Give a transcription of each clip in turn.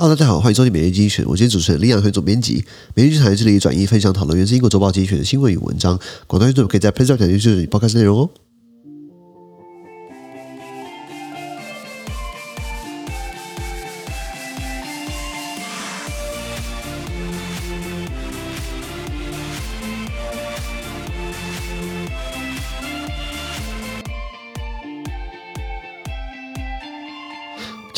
好大家好，欢迎收听每日精选。我今天主持人李阳，总编辑。每日精选这里转译分享讨论源自英国周报精选的新闻与文章。广大听众可以在 PressPlay 点击这里报开始内容哦。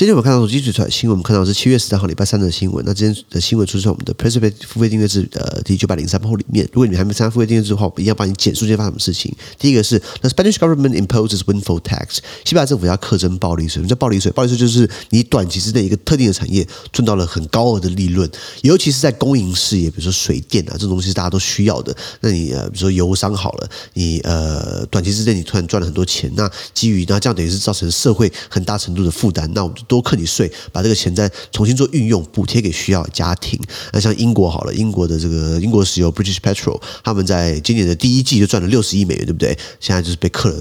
今天我们看到手机取出来新闻，我们看到是七月十三号礼拜三的新闻。那今天的新闻出现在我们的 PressPlay 付费订阅制的第九百零三号里面。如果你还没参加付费订阅制的话，我一定要帮你简述今天发生什么事情。第一个是 The Spanish government imposes windfall tax，西班牙政府要课征暴利税。什么叫暴利税？暴利税就是你短期之内一个特定的产业赚到了很高额的利润，尤其是在公营事业，比如说水电啊这种东西大家都需要的。那你呃，比如说油商好了，你呃短期之内你突然赚了很多钱，那基于那这样等于是造成社会很大程度的负担，那我们就多课你税。把这个钱再重新做运用，补贴给需要的家庭。那像英国好了，英国的这个英国石油 British Petrol，他们在今年的第一季就赚了六十亿美元，对不对？现在就是被克了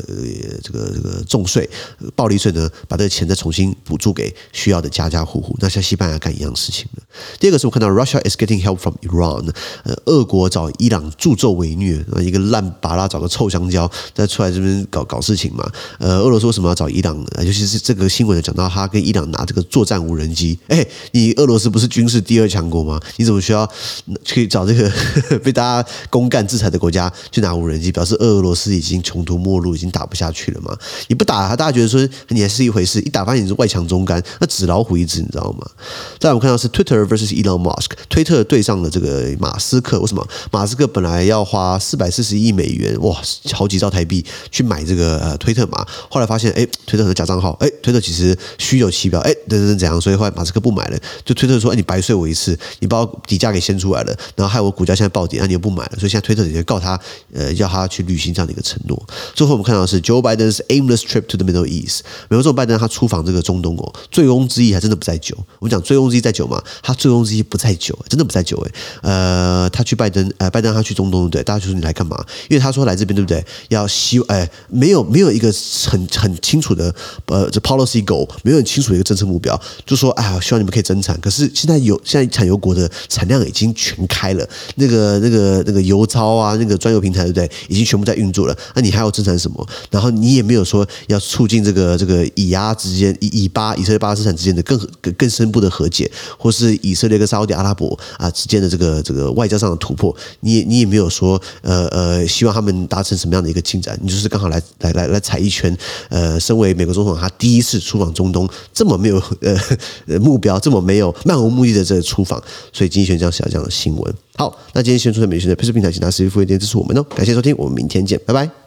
这个这个重税、暴利税呢，把这个钱再重新补助给需要的家家户户。那像西班牙干一样事情了。第二个是我看到 Russia is getting help from Iran，呃，俄国找伊朗助纣为虐，一个烂芭拉找个臭香蕉再出来这边搞搞事情嘛。呃，俄罗斯为什么要找伊朗？尤其是这个新闻讲到他跟伊朗拿这个。作战无人机，哎，你俄罗斯不是军事第二强国吗？你怎么需要去找这个 被大家公干制裁的国家去拿无人机？表示俄罗斯已经穷途末路，已经打不下去了吗？你不打，大家觉得说你还是一回事；一打，发现你是外强中干，那纸老虎一只，你知道吗？再，我们看到是 Twitter versus Elon Musk，推特对上了这个马斯克。为什么？马斯克本来要花四百四十亿美元，哇，好几兆台币去买这个呃推特嘛，后来发现，哎，推特很多假账号，哎，推特其实虚有其表，哎，对。是怎样？所以后来马斯克不买了，就推特说：“哎，你白睡我一次，你把我底价给掀出来了，然后害我股价现在暴跌，那你又不买了。”所以现在推特直接告他，呃，要他去履行这样的一个承诺。最后我们看到的是 Joe Biden's aimless trip to the Middle East。美国总拜登他出访这个中东哦，醉翁之意还真的不在酒。我们讲醉翁之意在酒嘛，他醉翁之意不在酒，真的不在酒哎。呃，他去拜登，呃，拜登他去中东对不对？大家就说你来干嘛？因为他说来这边对不对？要希哎，没有没有一个很很清楚的呃这 policy goal，没有很清楚有一个政策目标，就说哎呀。希望你们可以增产，可是现在有现在产油国的产量已经全开了，那个那个那个油超啊，那个专油平台对不对？已经全部在运作了。那你还要增产什么？然后你也没有说要促进这个这个以阿之间以以巴以色列巴勒斯坦之间的更更更深部的和解，或是以色列跟沙乌地阿拉伯啊之间的这个这个外交上的突破。你也你也没有说呃呃希望他们达成什么样的一个进展？你就是刚好来来来来踩一圈。呃，身为美国总统，他第一次出访中东，这么没有 呃。目标这么没有漫无目的的这个出访，所以今天选这样写这样的新闻。好，那今天先出的美讯的配置平台，请大家持续付费点支持我们哦。感谢收听，我们明天见，拜拜。